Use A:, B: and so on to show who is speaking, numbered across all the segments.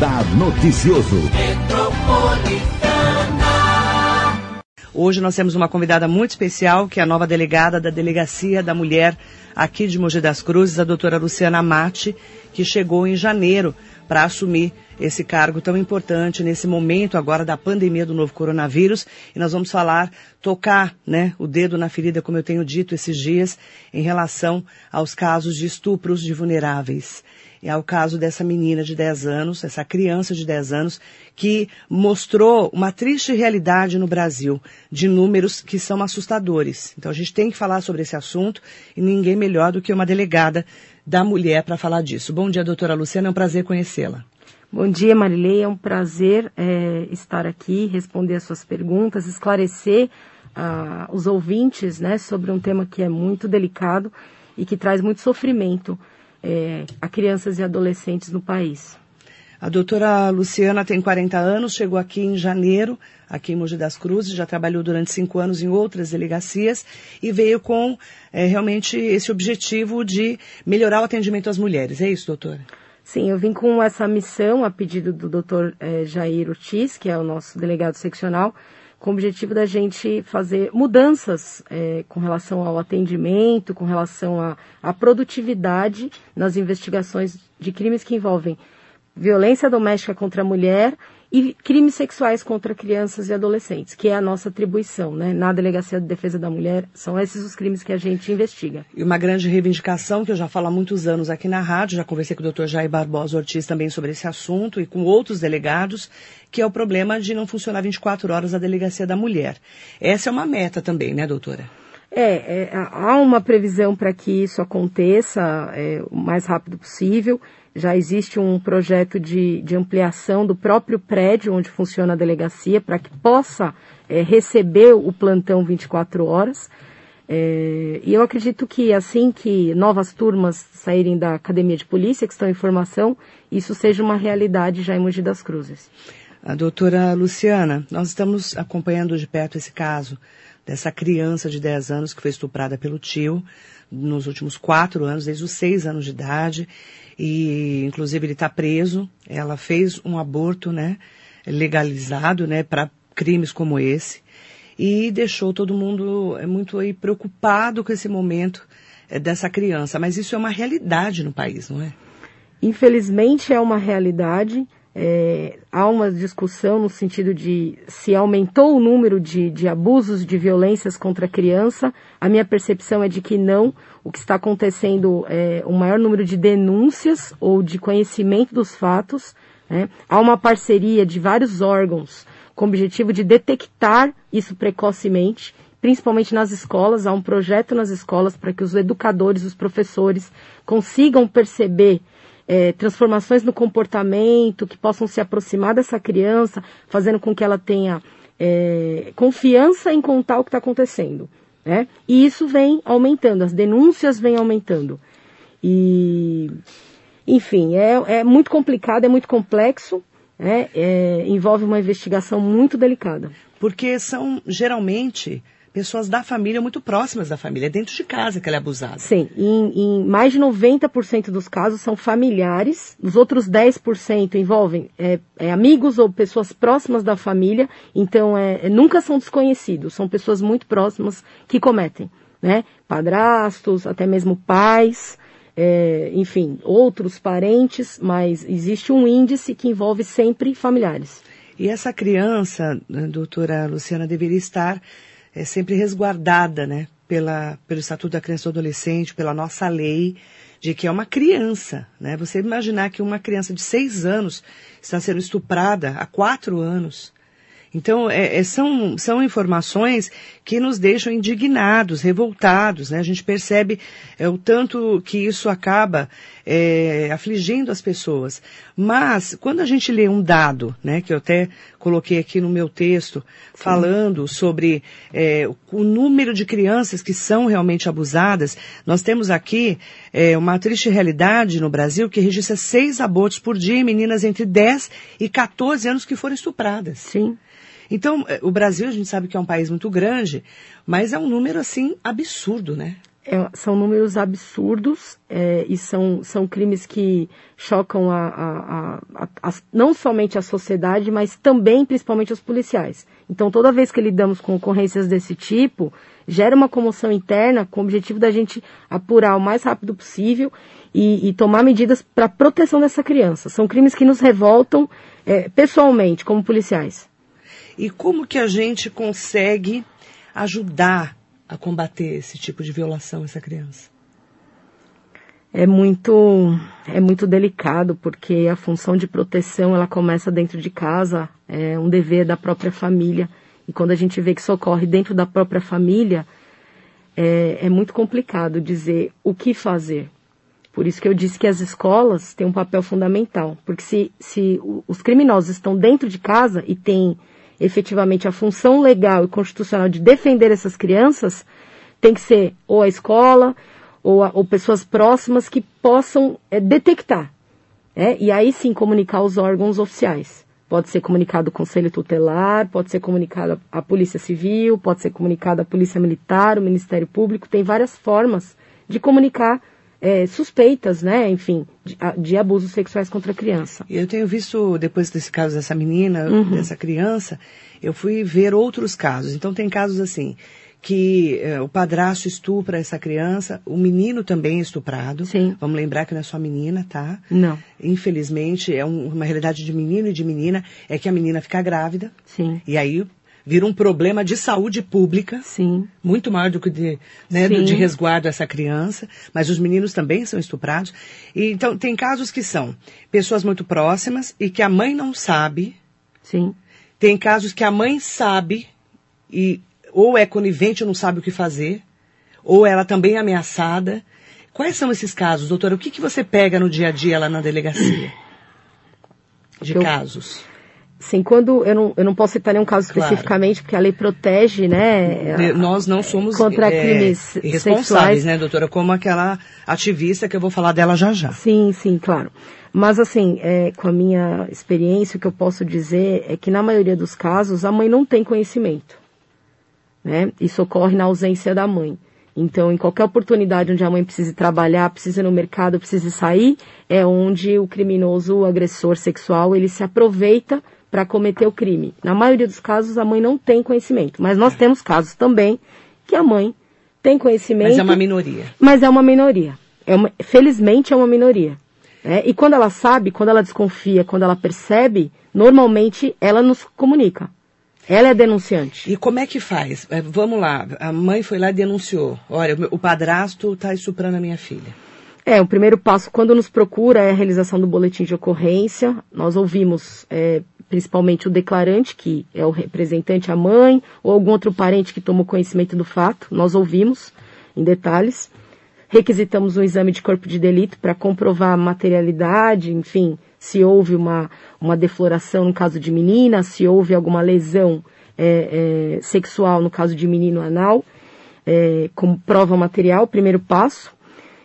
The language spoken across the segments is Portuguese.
A: Radar Noticioso.
B: Hoje nós temos uma convidada muito especial, que é a nova delegada da Delegacia da Mulher aqui de Mogi das Cruzes, a doutora Luciana Mate, que chegou em janeiro para assumir esse cargo tão importante nesse momento agora da pandemia do novo coronavírus. E nós vamos falar, tocar né, o dedo na ferida, como eu tenho dito esses dias, em relação aos casos de estupros de vulneráveis. É o caso dessa menina de 10 anos, essa criança de 10 anos, que mostrou uma triste realidade no Brasil, de números que são assustadores. Então a gente tem que falar sobre esse assunto e ninguém melhor do que uma delegada da mulher para falar disso. Bom dia, doutora Luciana, é um prazer conhecê-la.
C: Bom dia, Marilei. É um prazer é, estar aqui, responder as suas perguntas, esclarecer uh, os ouvintes né, sobre um tema que é muito delicado e que traz muito sofrimento é, a crianças e adolescentes no país.
B: A doutora Luciana tem 40 anos, chegou aqui em janeiro, aqui em Mogi das Cruzes, já trabalhou durante cinco anos em outras delegacias e veio com é, realmente esse objetivo de melhorar o atendimento às mulheres. É isso, doutora?
C: Sim, eu vim com essa missão a pedido do Dr. Eh, Jair Ortiz, que é o nosso delegado seccional, com o objetivo da gente fazer mudanças eh, com relação ao atendimento, com relação à produtividade nas investigações de crimes que envolvem violência doméstica contra a mulher e crimes sexuais contra crianças e adolescentes, que é a nossa atribuição, né? Na Delegacia de Defesa da Mulher, são esses os crimes que a gente investiga.
B: E uma grande reivindicação que eu já falo há muitos anos aqui na rádio, já conversei com o Dr. Jair Barbosa Ortiz também sobre esse assunto e com outros delegados, que é o problema de não funcionar 24 horas a Delegacia da Mulher. Essa é uma meta também, né, doutora?
C: É, é há uma previsão para que isso aconteça é, o mais rápido possível. Já existe um projeto de, de ampliação do próprio prédio onde funciona a delegacia para que possa é, receber o plantão 24 horas. É, e eu acredito que assim que novas turmas saírem da academia de polícia, que estão em formação, isso seja uma realidade já em Mogi das Cruzes.
B: A doutora Luciana, nós estamos acompanhando de perto esse caso dessa criança de 10 anos que foi estuprada pelo tio nos últimos quatro anos, desde os seis anos de idade e inclusive ele está preso. Ela fez um aborto, né, legalizado, né, para crimes como esse e deixou todo mundo é, muito aí preocupado com esse momento é, dessa criança. Mas isso é uma realidade no país, não é?
C: Infelizmente é uma realidade. É, há uma discussão no sentido de se aumentou o número de, de abusos, de violências contra a criança. A minha percepção é de que não. O que está acontecendo é um maior número de denúncias ou de conhecimento dos fatos. Né? Há uma parceria de vários órgãos com o objetivo de detectar isso precocemente, principalmente nas escolas. Há um projeto nas escolas para que os educadores, os professores consigam perceber é, transformações no comportamento que possam se aproximar dessa criança, fazendo com que ela tenha é, confiança em contar o que está acontecendo. Né? E isso vem aumentando, as denúncias vêm aumentando. E, enfim, é, é muito complicado, é muito complexo, né? é, envolve uma investigação muito delicada.
B: Porque são geralmente pessoas da família, muito próximas da família, é dentro de casa que ela é abusada.
C: Sim, em, em mais de 90% dos casos são familiares, os outros 10% envolvem é, é, amigos ou pessoas próximas da família, então é, é, nunca são desconhecidos, são pessoas muito próximas que cometem, né? Padrastos, até mesmo pais, é, enfim, outros parentes, mas existe um índice que envolve sempre familiares.
B: E essa criança, doutora Luciana, deveria estar é sempre resguardada, né, pela, pelo Estatuto da Criança e do Adolescente, pela nossa lei, de que é uma criança, né? Você imaginar que uma criança de seis anos está sendo estuprada há quatro anos, então, é, é, são, são informações que nos deixam indignados, revoltados, né? A gente percebe é, o tanto que isso acaba é, afligindo as pessoas. Mas, quando a gente lê um dado, né, que eu até coloquei aqui no meu texto, Sim. falando sobre é, o número de crianças que são realmente abusadas, nós temos aqui é, uma triste realidade no Brasil que registra seis abortos por dia em meninas entre 10 e 14 anos que foram estupradas.
C: Sim.
B: Então, eh, o Brasil, a gente sabe que é um país muito grande, mas é um número, assim, absurdo, né?
C: É, são números absurdos é, e são, são crimes que chocam a, a, a, a, não somente a sociedade, mas também, principalmente, os policiais. Então, toda vez que lidamos com ocorrências desse tipo, gera uma comoção interna com o objetivo da gente apurar o mais rápido possível e, e tomar medidas para proteção dessa criança. São crimes que nos revoltam é, pessoalmente, como policiais.
B: E como que a gente consegue ajudar a combater esse tipo de violação essa criança?
C: É muito é muito delicado porque a função de proteção ela começa dentro de casa, é um dever da própria família. E quando a gente vê que isso ocorre dentro da própria família, é, é muito complicado dizer o que fazer. Por isso que eu disse que as escolas têm um papel fundamental. Porque se, se os criminosos estão dentro de casa e têm efetivamente a função legal e constitucional de defender essas crianças, tem que ser ou a escola ou, a, ou pessoas próximas que possam é, detectar. É, e aí sim comunicar aos órgãos oficiais. Pode ser comunicado ao Conselho Tutelar, pode ser comunicado à Polícia Civil, pode ser comunicado à Polícia Militar, o Ministério Público. Tem várias formas de comunicar é, suspeitas, né, enfim, de, de, abusos sexuais contra a criança.
B: Eu tenho visto, depois desse caso dessa menina, uhum. dessa criança, eu fui ver outros casos. Então tem casos assim, que é, o padrasto estupra essa criança, o menino também é estuprado.
C: Sim.
B: Vamos lembrar que não é só menina, tá?
C: Não.
B: Infelizmente, é um, uma realidade de menino e de menina, é que a menina fica grávida.
C: Sim.
B: E aí vira um problema de saúde pública.
C: Sim.
B: Muito maior do que de, né, do, de resguardo a essa criança. Mas os meninos também são estuprados. E, então, tem casos que são pessoas muito próximas e que a mãe não sabe.
C: Sim.
B: Tem casos que a mãe sabe e ou é conivente ou não sabe o que fazer, ou ela também é ameaçada. Quais são esses casos, doutora? O que, que você pega no dia a dia lá na delegacia? De eu, casos.
C: Sim, quando eu não, eu não posso citar nenhum caso claro. especificamente, porque a lei protege, né?
B: Nós não somos
C: contra é, crimes responsáveis, sexuais.
B: né, doutora? Como aquela ativista que eu vou falar dela já já.
C: Sim, sim, claro. Mas assim, é, com a minha experiência, o que eu posso dizer é que na maioria dos casos a mãe não tem conhecimento. Né? Isso ocorre na ausência da mãe. Então, em qualquer oportunidade onde a mãe precise trabalhar, precise ir no mercado, precise sair, é onde o criminoso, o agressor sexual, ele se aproveita para cometer o crime. Na maioria dos casos, a mãe não tem conhecimento, mas nós temos casos também que a mãe tem conhecimento. Mas
B: é uma minoria.
C: Mas é uma minoria. É uma, felizmente é uma minoria. Né? E quando ela sabe, quando ela desconfia, quando ela percebe, normalmente ela nos comunica. Ela é denunciante.
B: E como é que faz? É, vamos lá, a mãe foi lá e denunciou. Olha, o padrasto está estuprando a minha filha.
C: É, o primeiro passo, quando nos procura, é a realização do boletim de ocorrência. Nós ouvimos é, principalmente o declarante, que é o representante, a mãe, ou algum outro parente que tomou conhecimento do fato. Nós ouvimos em detalhes. Requisitamos um exame de corpo de delito para comprovar a materialidade, enfim, se houve uma, uma defloração no caso de menina, se houve alguma lesão é, é, sexual no caso de menino anal, é, como prova material, primeiro passo.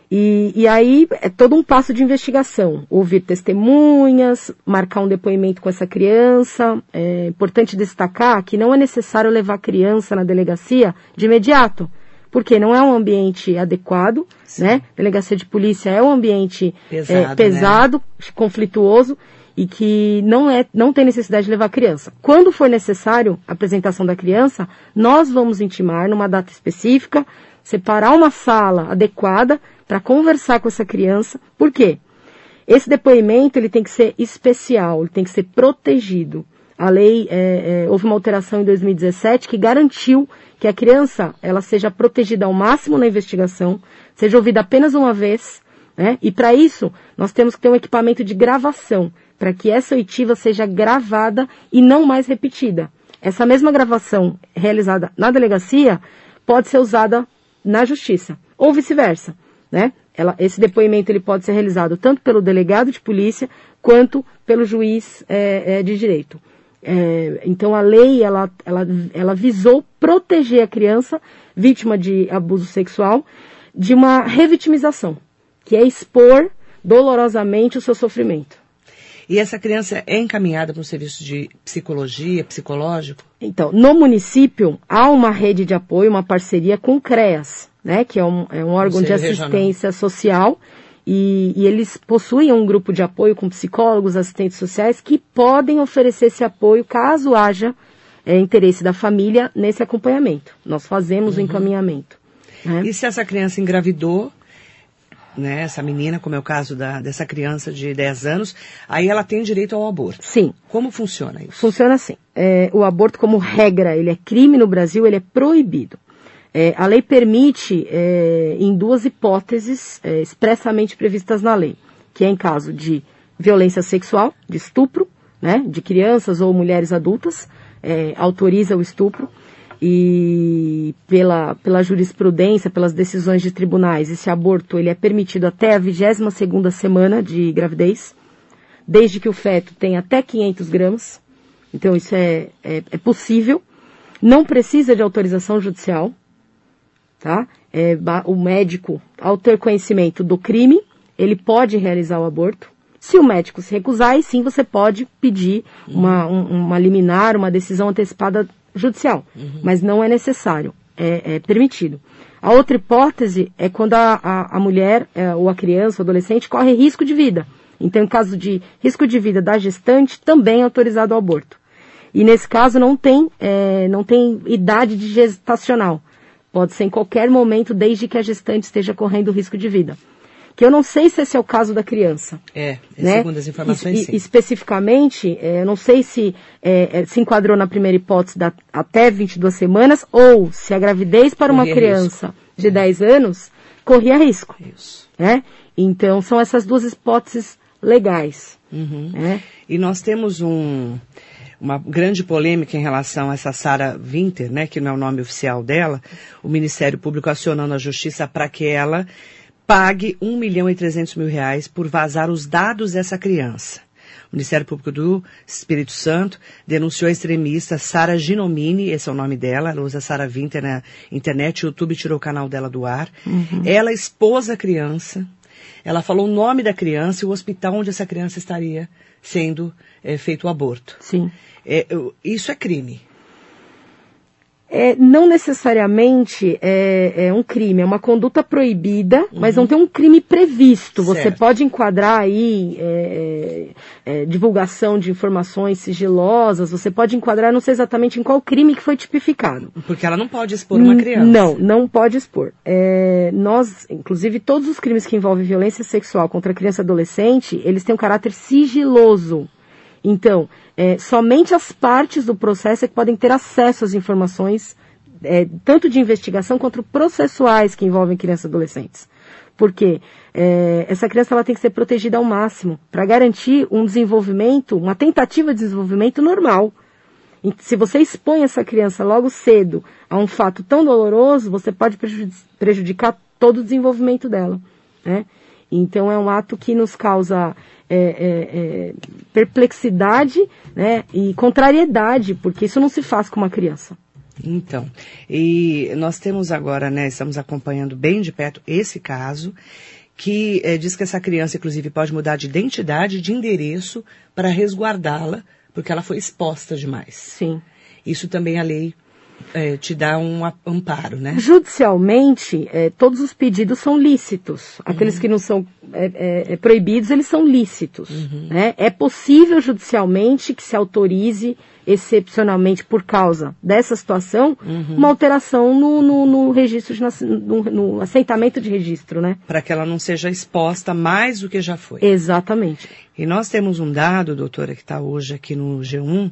C: E, e aí é todo um passo de investigação. Ouvir testemunhas, marcar um depoimento com essa criança. É importante destacar que não é necessário levar a criança na delegacia de imediato, porque não é um ambiente adequado, Sim. né? Delegacia de polícia é um ambiente pesado, é, pesado né? conflituoso e que não, é, não tem necessidade de levar a criança. Quando for necessário a apresentação da criança, nós vamos intimar numa data específica, separar uma sala adequada para conversar com essa criança. Por quê? Esse depoimento ele tem que ser especial, ele tem que ser protegido. A lei é, é, houve uma alteração em 2017 que garantiu que a criança ela seja protegida ao máximo na investigação, seja ouvida apenas uma vez, né? E para isso nós temos que ter um equipamento de gravação para que essa oitiva seja gravada e não mais repetida. Essa mesma gravação realizada na delegacia pode ser usada na justiça ou vice-versa né? Ela, esse depoimento ele pode ser realizado tanto pelo delegado de polícia quanto pelo juiz é, é, de direito. É, então a lei ela, ela, ela visou proteger a criança vítima de abuso sexual de uma revitimização, que é expor dolorosamente o seu sofrimento.
B: E essa criança é encaminhada para um serviço de psicologia, psicológico?
C: Então, no município há uma rede de apoio, uma parceria com o CREAS, né, que é um, é um órgão de assistência regional. social, e, e, eles possuem um grupo de apoio com psicólogos, assistentes sociais, que podem oferecer esse apoio caso haja é, interesse da família nesse acompanhamento. Nós fazemos uhum. o encaminhamento.
B: Né? E se essa criança engravidou, né, essa menina, como é o caso da, dessa criança de 10 anos, aí ela tem direito ao aborto.
C: Sim.
B: Como funciona isso?
C: Funciona assim. É, o aborto, como regra, ele é crime no Brasil, ele é proibido. É, a lei permite, é, em duas hipóteses é, expressamente previstas na lei, que é em caso de violência sexual, de estupro, né, de crianças ou mulheres adultas, é, autoriza o estupro, e pela, pela jurisprudência, pelas decisões de tribunais, esse aborto ele é permitido até a 22 segunda semana de gravidez, desde que o feto tenha até 500 gramas, então isso é, é, é possível, não precisa de autorização judicial, tá? É, o médico, ao ter conhecimento do crime, ele pode realizar o aborto. Se o médico se recusar, aí sim você pode pedir uma, um, uma liminar, uma decisão antecipada judicial. Uhum. Mas não é necessário, é, é, permitido. A outra hipótese é quando a, a, a mulher é, ou a criança, o adolescente, corre risco de vida. Então, em caso de risco de vida da gestante, também é autorizado o aborto. E nesse caso não tem, é, não tem idade de gestacional. Pode ser em qualquer momento, desde que a gestante esteja correndo risco de vida. Que eu não sei se esse é o caso da criança.
B: É, né? segundo as informações,
C: e, sim. Especificamente, é, eu não sei se é, é, se enquadrou na primeira hipótese da, até 22 semanas ou se a gravidez para corria uma criança risco. de 10 anos corria risco. Isso. Né? Então, são essas duas hipóteses legais.
B: Uhum. Né? E nós temos um uma grande polêmica em relação a essa Sara Winter, né, que não é o nome oficial dela, o Ministério Público acionando a Justiça para que ela pague 1 milhão e 300 mil reais por vazar os dados dessa criança. O Ministério Público do Espírito Santo denunciou a extremista Sara Ginomini, esse é o nome dela, ela usa Sara Winter na internet, o YouTube tirou o canal dela do ar. Uhum. Ela expôs a criança, ela falou o nome da criança e o hospital onde essa criança estaria sendo é, feito o aborto.
C: Sim.
B: É, isso é crime.
C: É, não necessariamente é, é, um crime, é uma conduta proibida, uhum. mas não tem um crime previsto. Certo. Você pode enquadrar aí é, é, é, divulgação de informações sigilosas, você pode enquadrar, não sei exatamente em qual crime que foi tipificado.
B: Porque ela não pode expor uma criança.
C: Não, não pode expor. É, nós, inclusive, todos os crimes que envolvem violência sexual contra criança e adolescente, eles têm um caráter sigiloso. Então, é, somente as partes do processo é que podem ter acesso às informações, é, tanto de investigação quanto processuais que envolvem crianças e adolescentes. Porque é, essa criança ela tem que ser protegida ao máximo para garantir um desenvolvimento, uma tentativa de desenvolvimento normal. E se você expõe essa criança logo cedo a um fato tão doloroso, você pode prejudicar todo o desenvolvimento dela. Né? Então é um ato que nos causa é, é, é, perplexidade né, e contrariedade, porque isso não se faz com uma criança.
B: Então, e nós temos agora, né, estamos acompanhando bem de perto esse caso, que é, diz que essa criança, inclusive, pode mudar de identidade, de endereço, para resguardá-la, porque ela foi exposta demais.
C: Sim.
B: Isso também a lei é, te dá um amparo, né?
C: Judicialmente, é, todos os pedidos são lícitos. Aqueles uhum. que não são é, é, é, proibidos, eles são lícitos. Uhum. Né? É possível judicialmente que se autorize, excepcionalmente por causa dessa situação, uhum. uma alteração no, no, no registro, de, no, no, assentamento de registro, né?
B: Para que ela não seja exposta mais do que já foi.
C: Exatamente.
B: E nós temos um dado, doutora, que está hoje aqui no G1,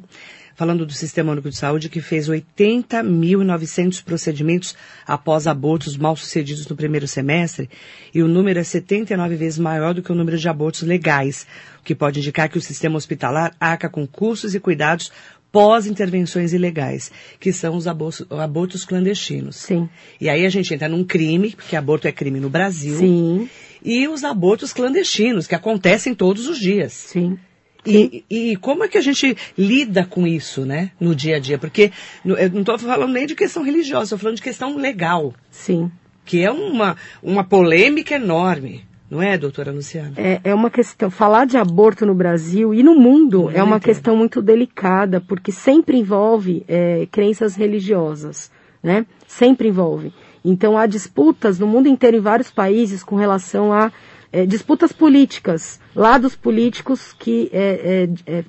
B: falando do Sistema Único de Saúde, que fez 80.900 procedimentos após abortos mal sucedidos no primeiro semestre, e o número é 79 vezes maior do que o número de abortos legais, o que pode indicar que o sistema hospitalar arca com custos e cuidados pós-intervenções ilegais, que são os abortos, abortos, clandestinos.
C: Sim.
B: E aí a gente entra num crime, porque aborto é crime no Brasil.
C: Sim.
B: E os abortos clandestinos, que acontecem todos os dias.
C: Sim.
B: E, e, como é que a gente lida com isso, né, no dia a dia? Porque eu não estou falando nem de questão religiosa, estou falando de questão legal.
C: Sim.
B: Que é uma, uma polêmica enorme. Não é, doutora Luciana?
C: É, é uma questão. Falar de aborto no Brasil e no mundo é uma questão muito delicada, porque sempre envolve é, crenças religiosas, né? Sempre envolve. Então há disputas no mundo inteiro, em vários países, com relação a é, disputas políticas, lados políticos que é, é, é,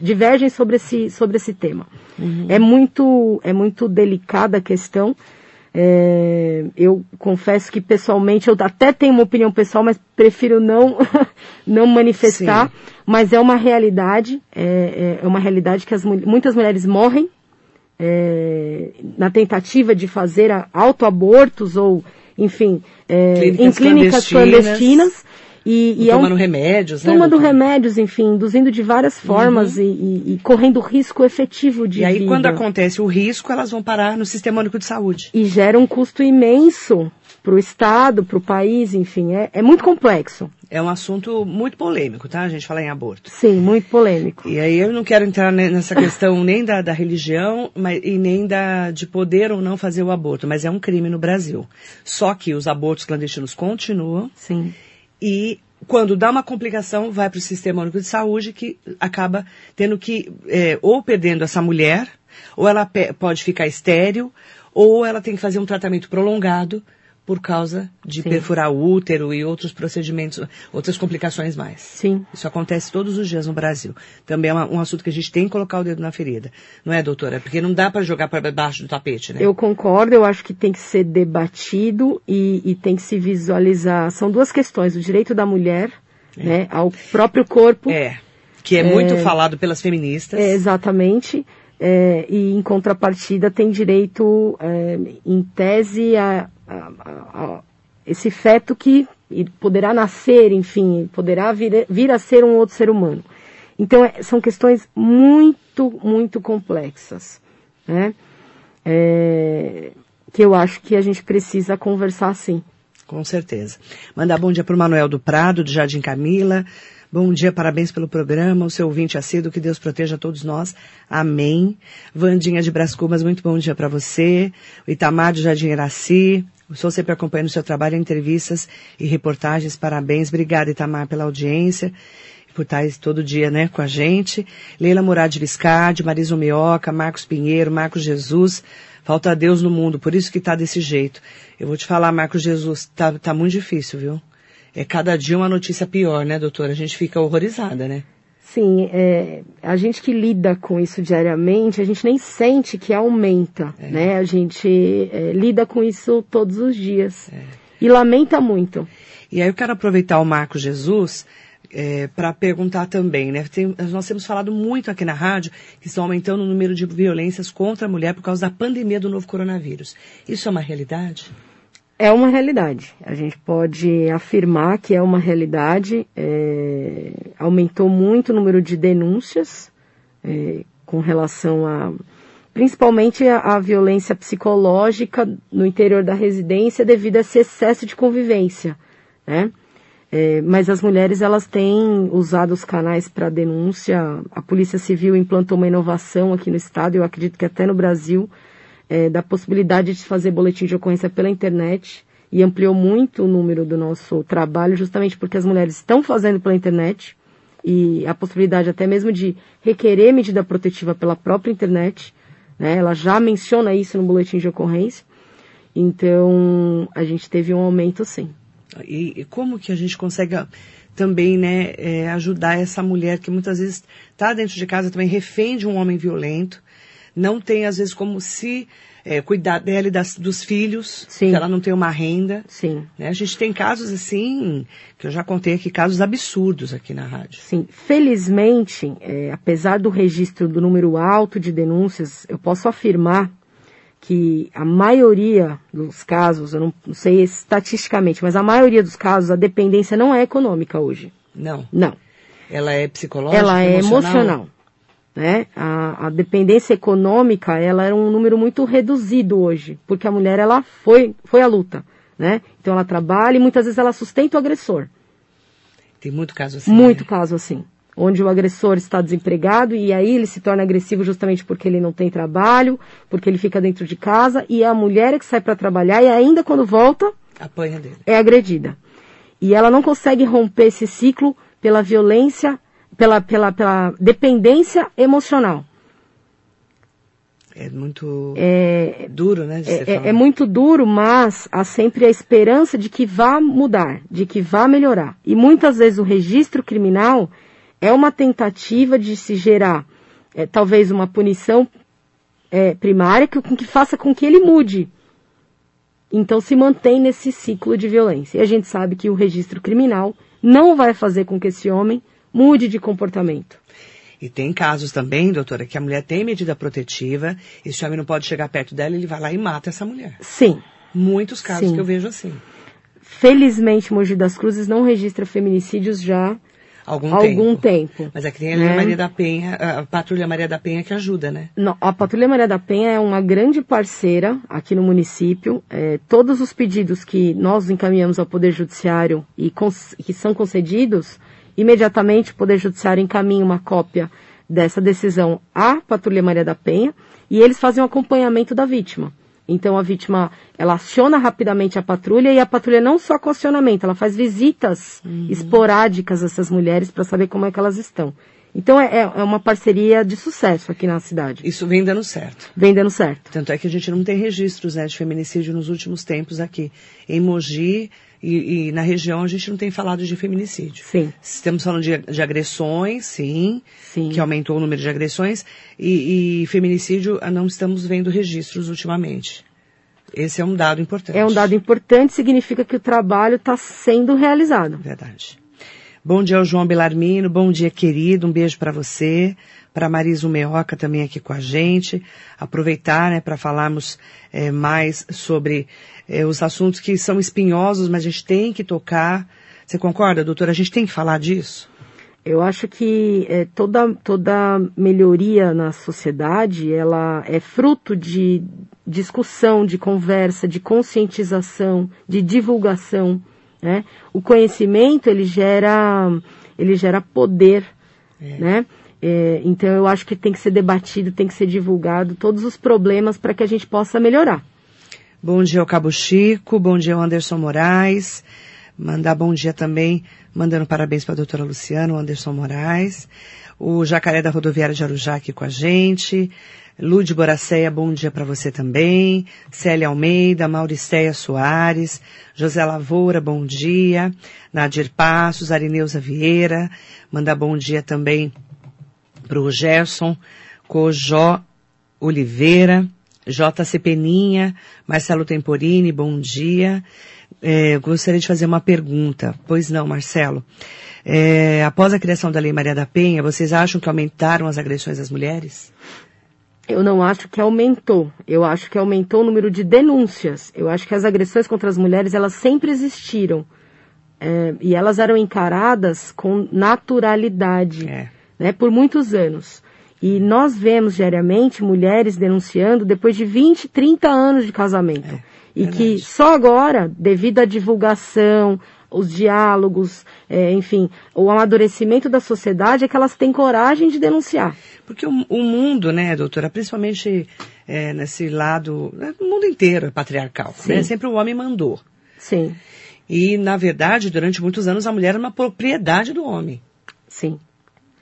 C: divergem sobre esse, sobre esse tema. Uhum. É, muito, é muito delicada a questão. É, eu confesso que pessoalmente eu até tenho uma opinião pessoal, mas prefiro não, não manifestar. Sim. Mas é uma realidade, é, é, uma realidade que as, muitas mulheres morrem é, na tentativa de fazer autoabortos ou, enfim, é, clínicas em clínicas clandestinas. clandestinas
B: e, e tomando é um, remédios,
C: né? Tomando remédios, enfim, induzindo de várias formas uhum. e, e, e, correndo risco efetivo de
B: E aí,
C: vida.
B: quando acontece o risco, elas vão parar no Sistema Único de Saúde.
C: E gera um custo imenso para o Estado, para o país, enfim, é, é muito complexo.
B: É um assunto muito polêmico, tá? A gente fala em aborto.
C: Sim, muito polêmico.
B: E aí eu não quero entrar nessa questão nem da, da religião mas, e nem da, de poder ou não fazer o aborto, mas é um crime no Brasil. Só que os abortos clandestinos continuam.
C: Sim.
B: E quando dá uma complicação, vai para o Sistema Único de Saúde, que acaba tendo que, é, ou perdendo essa mulher, ou ela pode ficar estéril, ou ela tem que fazer um tratamento prolongado por causa de Sim. perfurar o útero e outros procedimentos, outras complicações mais.
C: Sim.
B: Isso acontece todos os dias no Brasil. Também é uma, um assunto que a gente tem que colocar o dedo na ferida. Não é, doutora? Porque não dá para jogar para baixo do tapete, né?
C: Eu concordo, eu acho que tem que ser debatido e, e tem que se visualizar. São duas questões, o direito da mulher, é. né, ao próprio corpo.
B: É. Que é, é muito falado pelas feministas.
C: É, exatamente. É, e em contrapartida tem direito, é, em tese, a, a, a, esse feto que poderá nascer, enfim, poderá vir, vir a ser um outro ser humano. Então, é, são questões muito, muito complexas, né? É, que eu acho que a gente precisa conversar sim.
B: Com certeza. Mandar bom dia para o Manuel do Prado, do Jardim Camila. Bom dia, parabéns pelo programa, o seu ouvinte assíduo, que Deus proteja todos nós. Amém. Vandinha de Brás muito bom dia para você. O Itamar de Jardim Iraci, estou sempre acompanhando o seu trabalho em entrevistas e reportagens. Parabéns. Obrigada, Itamar, pela audiência por estar todo dia, né, com a gente. Leila Murad Viscardi, Marisa Mioca, Marcos Pinheiro, Marcos Jesus. Falta Deus no mundo, por isso que está desse jeito. Eu vou te falar, Marcos Jesus, tá, tá muito difícil, viu? é cada dia uma notícia pior, né, doutora? A gente fica horrorizada, né?
C: Sim, é, a gente que lida com isso diariamente, a gente nem sente que aumenta, é. né? A gente é, lida com isso todos os dias é. e lamenta muito.
B: E aí eu quero aproveitar o Marco Jesus é, para perguntar também, né? Tem, nós temos falado muito aqui na rádio que estão aumentando o número de violências contra a mulher por causa da pandemia do novo coronavírus. Isso é uma realidade?
C: É uma realidade. A gente pode afirmar que é uma realidade. É, aumentou muito o número de denúncias é, com relação a, principalmente a, a, violência psicológica no interior da residência devido a esse excesso de convivência, né? É, mas as mulheres elas têm usado os canais para denúncia. A Polícia Civil implantou uma inovação aqui no estado, eu acredito que até no Brasil, é, da possibilidade de fazer boletim de ocorrência pela internet e ampliou muito o número do nosso trabalho, justamente porque as mulheres estão fazendo pela internet e a possibilidade até mesmo de requerer medida protetiva pela própria internet. Né? Ela já menciona isso no boletim de ocorrência. Então, a gente teve um aumento sim.
B: E, e como que a gente consegue também né, é, ajudar essa mulher que muitas vezes está dentro de casa também refém de um homem violento, não tem, às vezes, como se é, cuidar dela e das, dos filhos, Sim. ela não tem uma renda.
C: Sim.
B: Né? A gente tem casos assim, que eu já contei aqui, casos absurdos aqui na rádio.
C: Sim. Felizmente, é, apesar do registro do número alto de denúncias, eu posso afirmar que a maioria dos casos, eu não, não sei estatisticamente, mas a maioria dos casos, a dependência não é econômica hoje.
B: Não.
C: Não.
B: Ela é psicológica?
C: Ela é emocional. emocional. Né? A, a, dependência econômica ela era um número muito reduzido hoje, porque a mulher ela foi, foi à luta. Né? Então ela trabalha e muitas vezes ela sustenta o agressor.
B: Tem muito caso assim.
C: Muito
B: né?
C: caso assim. Onde o agressor está desempregado e aí ele se torna agressivo justamente porque ele não tem trabalho, porque ele fica dentro de casa e a mulher é que sai para trabalhar e ainda quando volta
B: apanha dele.
C: É agredida. E ela não consegue romper esse ciclo pela violência pela, pela, pela dependência emocional.
B: É muito é, duro, né?
C: É, é, é, muito duro, mas há sempre a esperança de que vá mudar, de que vá melhorar. E muitas vezes o registro criminal é uma tentativa de se gerar é, talvez uma punição é, primária que, que faça com que ele mude. Então se mantém nesse ciclo de violência. E a gente sabe que o registro criminal não vai fazer com que esse homem mude de comportamento.
B: E tem casos também, doutora, que a mulher tem medida protetiva, esse homem não pode chegar perto dela, ele vai lá e mata essa mulher.
C: Sim.
B: Muitos casos
C: Sim.
B: que eu vejo assim.
C: Felizmente, Mogi das Cruzes não registra feminicídios já
B: algum,
C: algum
B: tempo.
C: tempo.
B: Mas é que tem a né? Maria da Penha, a Patrulha Maria da Penha que ajuda, né?
C: Não, a Patrulha Maria da Penha é uma grande parceira aqui no município. É, todos os pedidos que nós encaminhamos ao Poder Judiciário e que são concedidos, Imediatamente o Poder Judiciário encaminha uma cópia dessa decisão à Patrulha Maria da Penha e eles fazem um acompanhamento da vítima. Então a vítima, ela aciona rapidamente a patrulha e a patrulha não só com acionamento, ela faz visitas uhum. esporádicas a essas mulheres para saber como é que elas estão. Então é, é, uma parceria de sucesso aqui na cidade.
B: Isso vem dando certo.
C: Vem dando certo.
B: Tanto é que a gente não tem registros né, de feminicídio nos últimos tempos aqui. Em Mogi, e, e, na região a gente não tem falado de feminicídio.
C: Sim.
B: Estamos falando de, de agressões, sim,
C: sim,
B: que aumentou o número de agressões, e, e feminicídio ah, não estamos vendo registros ultimamente. Esse é um dado importante.
C: É um dado importante, significa que o trabalho está sendo realizado.
B: Verdade. Bom dia ao João Belarmino, bom dia querido, um beijo para você, para Marisa Meoca também aqui com a gente. Aproveitar, né, para falarmos é, mais sobre é, os assuntos que são espinhosos, mas a gente tem que tocar. Você concorda, doutora? A gente tem que falar disso?
C: Eu acho que é, toda, toda melhoria na sociedade, ela é fruto de discussão, de conversa, de conscientização, de divulgação. Né? O conhecimento, ele gera, ele gera poder, é. né? É, então eu acho que tem que ser debatido, tem que ser divulgado todos os problemas para que a gente possa melhorar.
B: Bom dia ao Cabo Chico, bom dia ao Anderson Moraes. Mandar bom dia também, mandando parabéns para a doutora Luciana, o Anderson Moraes. O Jacaré da Rodoviária de Arujá aqui com a gente. Lude Boracéia, bom dia para você também. Célia Almeida, Mauricéia Soares, José Lavoura, bom dia. Nadir Passos, Arineuza Vieira, mandar bom dia também para o Gerson Cojó Oliveira. JC Peninha, Marcelo Temporini, bom dia. É, gostaria de fazer uma pergunta. Pois não, Marcelo. É, após a criação da Lei Maria da Penha, vocês acham que aumentaram as agressões às mulheres?
C: Eu não acho que aumentou. Eu acho que aumentou o número de denúncias. Eu acho que as agressões contra as mulheres, elas sempre existiram. É, e elas eram encaradas com naturalidade,
B: é.
C: né, por muitos anos. E nós vemos diariamente mulheres denunciando depois de 20, 30 anos de casamento. É, e verdade. que só agora, devido à divulgação, os diálogos, é, enfim, o amadurecimento da sociedade é que elas têm coragem de denunciar.
B: Porque o, o mundo, né, doutora, principalmente é, nesse lado, né, o mundo inteiro é patriarcal. Né? Sempre o homem mandou.
C: Sim.
B: E, na verdade, durante muitos anos a mulher era uma propriedade do homem.
C: Sim.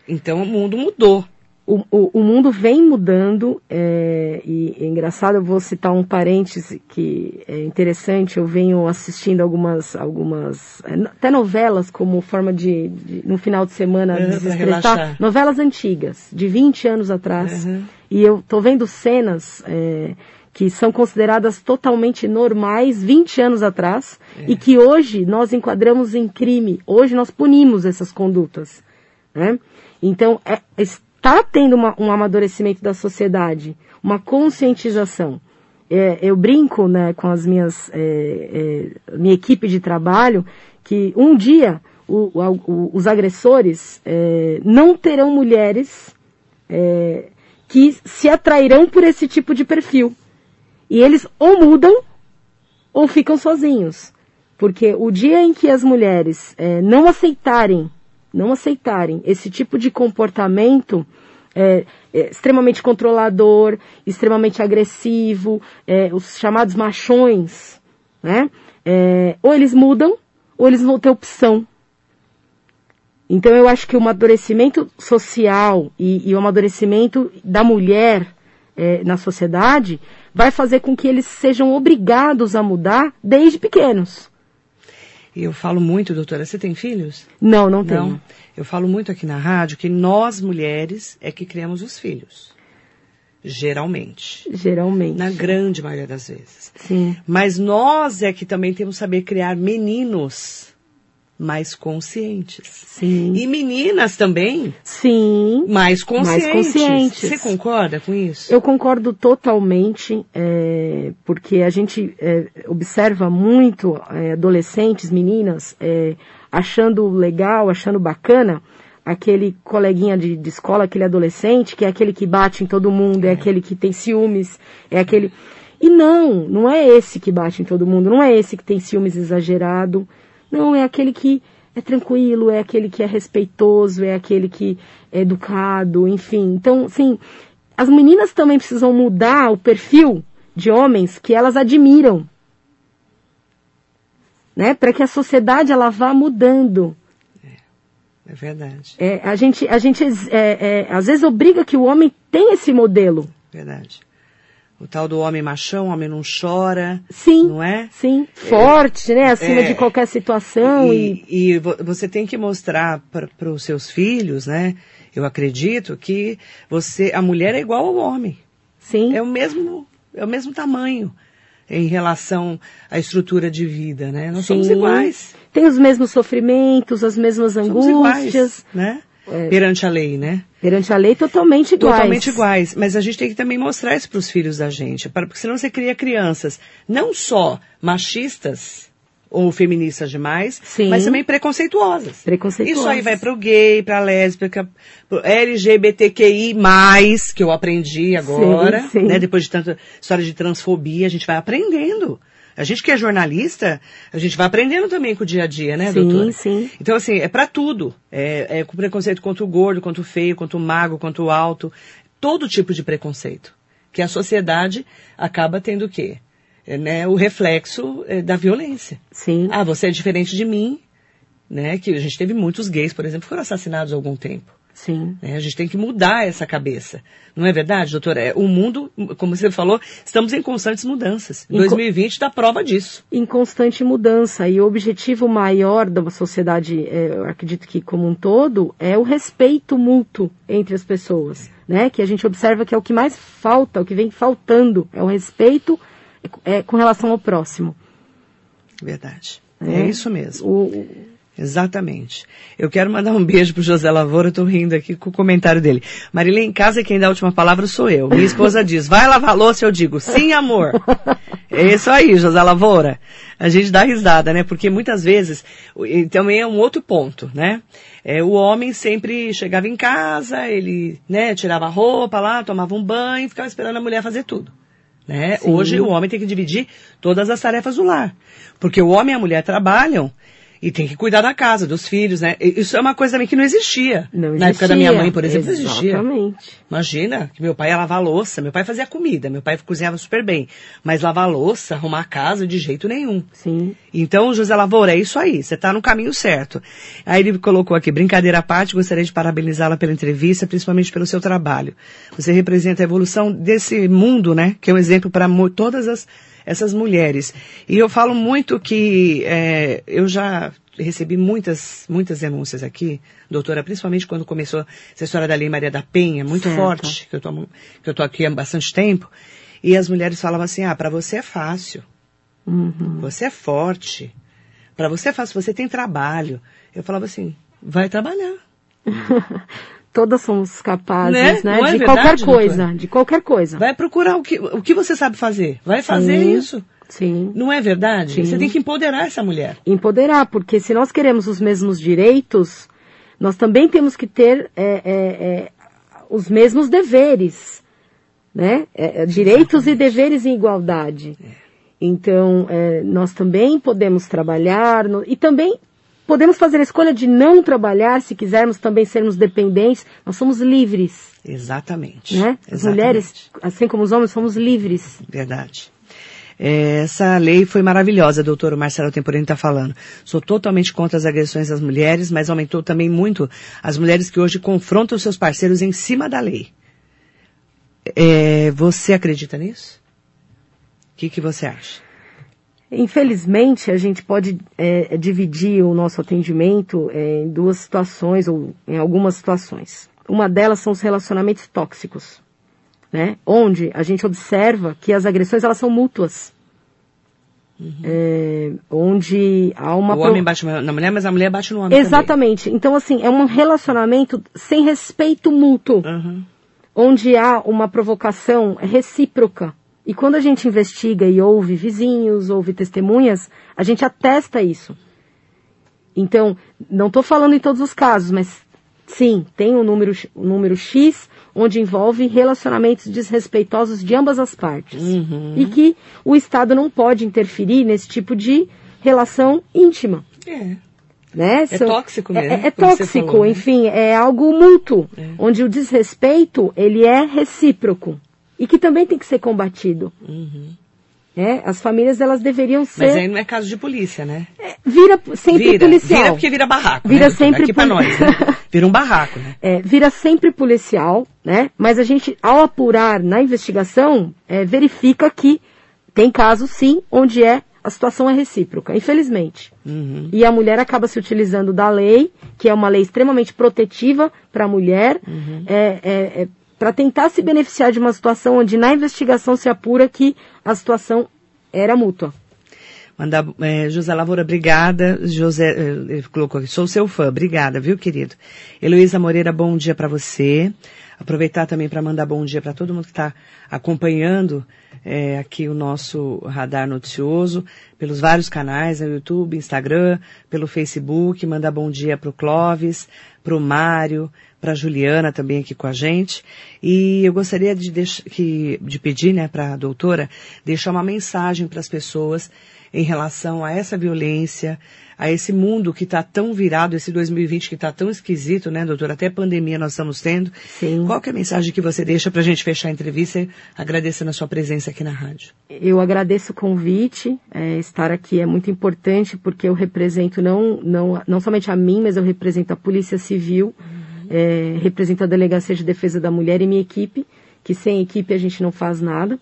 B: Então o mundo mudou
C: o, o, o, mundo vem mudando é, e é engraçado, eu vou citar um parêntese que é interessante, eu venho assistindo algumas, algumas é, até novelas como forma de, de no final de semana
B: é, desestressar,
C: novelas antigas, de 20 anos atrás,
B: uhum.
C: e eu tô vendo cenas é, que são consideradas totalmente normais 20 anos atrás
B: é.
C: e que hoje nós enquadramos em crime, hoje nós punimos essas condutas, né? Então, é, está tendo uma, um amadurecimento da sociedade, uma conscientização. É, eu brinco né, com as minhas é, é, minha equipe de trabalho que um dia o, o, os agressores é, não terão mulheres é, que se atrairão por esse tipo de perfil. E eles ou mudam ou ficam sozinhos. Porque o dia em que as mulheres é, não aceitarem não aceitarem esse tipo de comportamento é, é, extremamente controlador, extremamente agressivo, é, os chamados machões, né? É, ou eles mudam, ou eles vão ter opção. Então eu acho que o amadurecimento social e, e o amadurecimento da mulher é, na sociedade vai fazer com que eles sejam obrigados a mudar desde pequenos.
B: Eu falo muito, doutora, você tem filhos?
C: Não, não tenho. Não.
B: Eu falo muito aqui na rádio que nós mulheres é que criamos os filhos. Geralmente.
C: Geralmente.
B: Na grande maioria das vezes.
C: Sim.
B: Mas nós é que também temos que saber criar meninos mais conscientes.
C: Sim.
B: E meninas também.
C: Sim.
B: Mais conscientes.
C: Mais conscientes.
B: Você concorda com isso?
C: Eu concordo totalmente, é, porque a gente é, observa muito é, adolescentes, meninas, é, achando legal, achando bacana aquele coleguinha de, de, escola, aquele adolescente, que é aquele que bate em todo mundo, é, é aquele que tem ciúmes, é aquele. E não, não é esse que bate em todo mundo, não é esse que tem ciúmes exagerado, não, é aquele que é tranquilo, é aquele que é respeitoso, é aquele que é educado, enfim. Então, sim, as meninas também precisam mudar o perfil de homens que elas admiram. Né? Para que a sociedade ela vá mudando.
B: É, é verdade.
C: É, a gente, a gente é, é, às vezes obriga que o homem tenha esse modelo.
B: Verdade. O tal do homem machão, homem não chora.
C: Sim.
B: Não é?
C: Sim. Forte, é, né? Acima é, de qualquer situação.
B: E, e... e você tem que mostrar para os seus filhos, né? Eu acredito que você, a mulher é igual ao homem.
C: Sim.
B: É o mesmo, é o mesmo tamanho em relação à estrutura de vida, né? Nós Sim. somos iguais.
C: Tem os mesmos sofrimentos, as mesmas angústias. Somos iguais,
B: né? É. Perante a lei, né?
C: Perante a lei, totalmente iguais.
B: Totalmente iguais. Mas a gente tem que também mostrar isso para os filhos da gente. Porque senão você cria crianças não só machistas ou feministas demais,
C: Sim.
B: mas também preconceituosas.
C: Preconceituosas.
B: Isso aí vai para o gay, para a lésbica, pro LGBTQI+, que eu aprendi agora,
C: sim, sim.
B: né? Depois de tanta história de transfobia, a gente vai aprendendo. A gente que é jornalista, a gente vai aprendendo também com o dia a dia, né,
C: sim,
B: doutora?
C: Sim, sim.
B: Então, assim, é para tudo. É, é com preconceito contra o gordo, contra o feio, contra o magro, contra o alto. Todo tipo de preconceito. Que a sociedade acaba tendo o quê? Né, o reflexo é, da violência.
C: Sim.
B: Ah, você é diferente de mim, né? Que a gente teve muitos gays, por exemplo, foram assassinados há algum tempo.
C: Sim.
B: É, a gente tem que mudar essa cabeça. Não é verdade, doutora? É, o mundo, como você falou, estamos em constantes mudanças. Em 2020 dá prova disso.
C: Em constante mudança. E o objetivo maior da sociedade, é, eu acredito que como um todo, é o respeito mútuo entre as pessoas. Né? Que a gente observa que é o que mais falta, o que vem faltando, é o respeito é, com relação ao próximo.
B: Verdade. É, é isso mesmo.
C: O,
B: Exatamente. Eu quero mandar um beijo pro José Lavoura, eu tô rindo aqui com o comentário dele. Marília, em casa quem dá a última palavra sou eu. Minha esposa diz, vai lavar louça, eu digo, sim amor. É isso aí, José Lavoura. A gente dá risada, né? Porque muitas vezes, e também é um outro ponto, né? É, o homem sempre chegava em casa, ele, né, tirava a roupa lá, tomava um banho e ficava esperando a mulher fazer tudo. Né? Hoje o homem tem que dividir todas as tarefas do lar. Porque o homem e a mulher trabalham e tem que cuidar da casa, dos filhos, né? Isso é uma coisa também que não existia.
C: Não existia.
B: Na época da minha mãe, por exemplo,
C: Exatamente.
B: não existia. Imagina que meu pai ia lavar louça, meu pai fazia comida, meu pai cozinhava super bem. Mas lavar louça, arrumar a casa, de jeito nenhum.
C: Sim.
B: Então, José Lavoura, é isso aí, você está no caminho certo. Aí ele colocou aqui, brincadeira à parte, gostaria de parabenizá-la pela entrevista, principalmente pelo seu trabalho. Você representa a evolução desse mundo, né? Que é um exemplo para todas as essas mulheres. E eu falo muito que é, eu já recebi muitas, muitas denúncias aqui, doutora, principalmente quando começou essa história da Lei Maria da Penha, muito
C: certo.
B: forte, que eu, tô, que eu tô aqui há bastante tempo, e as mulheres falavam assim, ah, para você é fácil,
C: uhum.
B: você é forte, para você é fácil, você tem trabalho. Eu falava assim, vai trabalhar.
C: Todas somos capazes,
B: né?
C: né?
B: É
C: de
B: verdade,
C: qualquer coisa,
B: doutora?
C: de qualquer coisa.
B: Vai procurar o que, o que você sabe fazer. Vai fazer
C: Sim.
B: isso.
C: Sim.
B: Não é verdade?
C: Sim.
B: Você tem que empoderar essa mulher.
C: Empoderar, porque se nós queremos os mesmos direitos, nós também temos que ter é, é, é, os mesmos deveres, né? É, é, direitos e deveres em igualdade. Então, nós também podemos trabalhar no- e também podemos fazer a escolha de não trabalhar se quisermos também sermos dependentes. Nós somos livres,
B: Exatamente.
C: né? As
B: Exatamente.
C: mulheres, assim como os homens, somos livres.
B: Verdade. É, Essa lei foi maravilhosa, doutor Marcelo Temporino está falando. Sou totalmente contra as agressões às mulheres, mas aumentou também muito as mulheres que hoje confrontam seus parceiros em cima da lei. É, você acredita nisso? O que, que você acha?
C: Infelizmente, a gente pode é, dividir o nosso atendimento é, em duas situações, ou em algumas situações. Uma delas são os relacionamentos tóxicos, né? Onde a gente observa que as agressões elas são mútuas. Uhum. É, onde há uma...
B: O homem bate na mulher, mas a mulher bate no homem
C: Exatamente.
B: Também.
C: Então, assim, é um relacionamento sem respeito mútuo.
B: Uhum.
C: Onde há uma provocação recíproca. E quando a gente investiga e ouve vizinhos, ouve testemunhas, a gente atesta isso. Então, não estou falando em todos os casos, mas sim, tem um número, um número X onde envolve relacionamentos desrespeitosos de ambas as partes.
B: Uhum.
C: E que o Estado não pode interferir nesse tipo de relação íntima.
B: É.
C: Né?
B: É tóxico mesmo.
C: É, é tóxico, falou, né? enfim, é algo mútuo, é. onde o desrespeito ele é recíproco e que também tem que ser combatido.
B: Uhum.
C: É, as famílias elas deveriam ser.
B: Mas aí não é caso de polícia, né?
C: É, vira sempre
B: vira,
C: policial.
B: Vira porque vira barraco.
C: Vira
B: né,
C: sempre
B: Aqui pra nós, né? Vira um barraco, né?
C: É, vira sempre policial, né? Mas a gente, ao apurar na investigação, é, verifica que tem casos, sim, onde é a situação é recíproca, infelizmente.
B: Uhum.
C: E a mulher acaba se utilizando da lei, que é uma lei extremamente protetiva para a mulher,
B: uhum.
C: é, é para tentar se beneficiar de uma situação onde na investigação se apura que a situação era mútua.
B: Mandar, é, José Lavoura, obrigada. José, é, ele colocou aqui, sou seu fã, obrigada, viu, querido? Heloísa Moreira, bom dia para você. Aproveitar também para mandar bom dia para todo mundo que está acompanhando é, aqui o nosso radar noticioso, pelos vários canais, no YouTube, Instagram, pelo Facebook. Mandar bom dia para o Clóvis, para o Mário, para Juliana também aqui com a gente. E eu gostaria de, que, de pedir né, para a doutora deixar uma mensagem para as pessoas em relação a essa violência, a esse mundo que está tão virado, esse 2020 que está tão esquisito, né, doutora? Até pandemia nós estamos tendo.
C: Sim.
B: Qual é a mensagem que você deixa para a gente fechar a entrevista, agradecendo a sua presença aqui na rádio?
C: Eu agradeço o convite. É, estar aqui é muito importante porque eu represento não, não, não somente a mim, mas eu represento a Polícia Civil. Uhum é, represento a Delegacia de Defesa da Mulher e minha equipe, que sem equipe a gente não faz nada.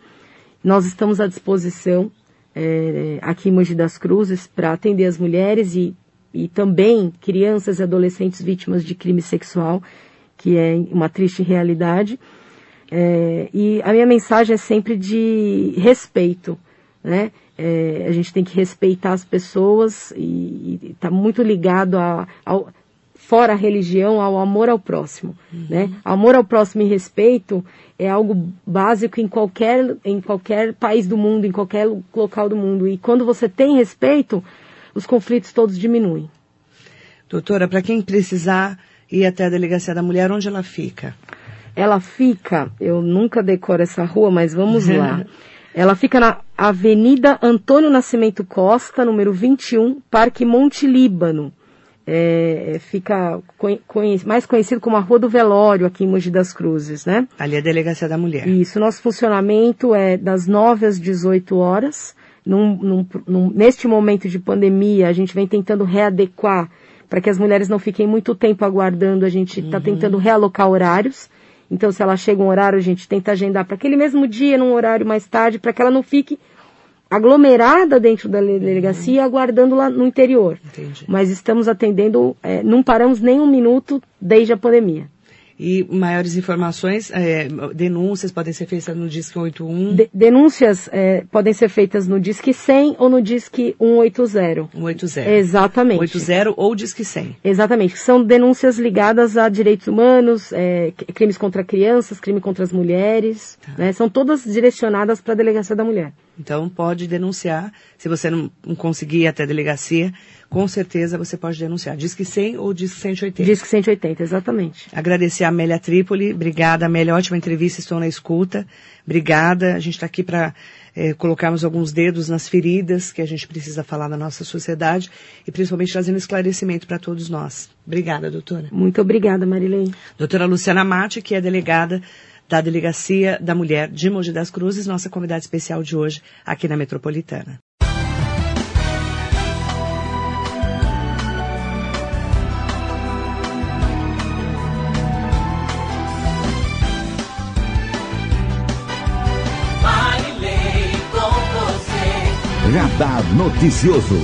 C: Nós estamos à disposição é, aqui em Mogi das Cruzes para atender as mulheres e, e também crianças e adolescentes vítimas de crime sexual, que é uma triste realidade. É, e a minha mensagem é sempre de respeito, né? É, a gente tem que respeitar as pessoas e está muito ligado a, ao, fora a religião, ao amor ao próximo.
B: Uhum.
C: Né? Amor ao próximo e respeito é algo básico em qualquer, em qualquer país do mundo, em qualquer local do mundo. E quando você tem respeito, os conflitos todos diminuem.
B: Doutora, para quem precisar ir até a Delegacia da Mulher, onde ela fica?
C: Ela fica, eu nunca decoro essa rua, mas vamos lá. Ela fica na Avenida Antônio Nascimento Costa, número 21, Parque Monte Líbano é, fica conhe mais conhecido como a Rua do Velório aqui em Mogi das Cruzes, né?
B: Ali é a Delegacia da Mulher.
C: Isso, nosso funcionamento é das 9 às 18 horas. Num, num, num, neste momento de pandemia, a gente vem tentando readequar para que as mulheres não fiquem muito tempo aguardando, a gente está uhum. tentando realocar horários. Então, se ela chega um horário, a gente tenta agendar para aquele mesmo dia, num horário mais tarde, para que ela não fique aglomerada dentro da delegacia, uhum. aguardando lá no interior.
B: Entendi.
C: Mas estamos atendendo, é, não paramos nem um minuto desde a pandemia.
B: E maiores informações, é, denúncias podem ser feitas no Disque 81?
C: De, denúncias é, podem ser feitas no Disque 100 ou no Disque 180.
B: 180.
C: Exatamente.
B: 180 ou Disque 100.
C: Exatamente. São denúncias ligadas a direitos humanos, é, crimes contra crianças, crime contra as mulheres. Tá. Né? São todas direcionadas para a Delegacia da Mulher.
B: Então pode denunciar. Se você não, não conseguir ir até a delegacia, com certeza você pode denunciar. Diz que 100 ou diz que 180?
C: Diz que 180, exatamente.
B: Agradecer a Amélia Trípoli. Obrigada, Amélia. Ótima entrevista, estou na escuta. Obrigada. A gente está aqui para é, colocarmos alguns dedos nas feridas que a gente precisa falar na nossa sociedade e principalmente trazendo esclarecimento para todos nós. Obrigada, doutora.
C: Muito obrigada, Marilene.
B: Doutora Luciana Mate, que é delegada da Delegacia da Mulher de Mogi das Cruzes, nossa convidada especial de hoje aqui na Metropolitana.
A: Radar Noticioso.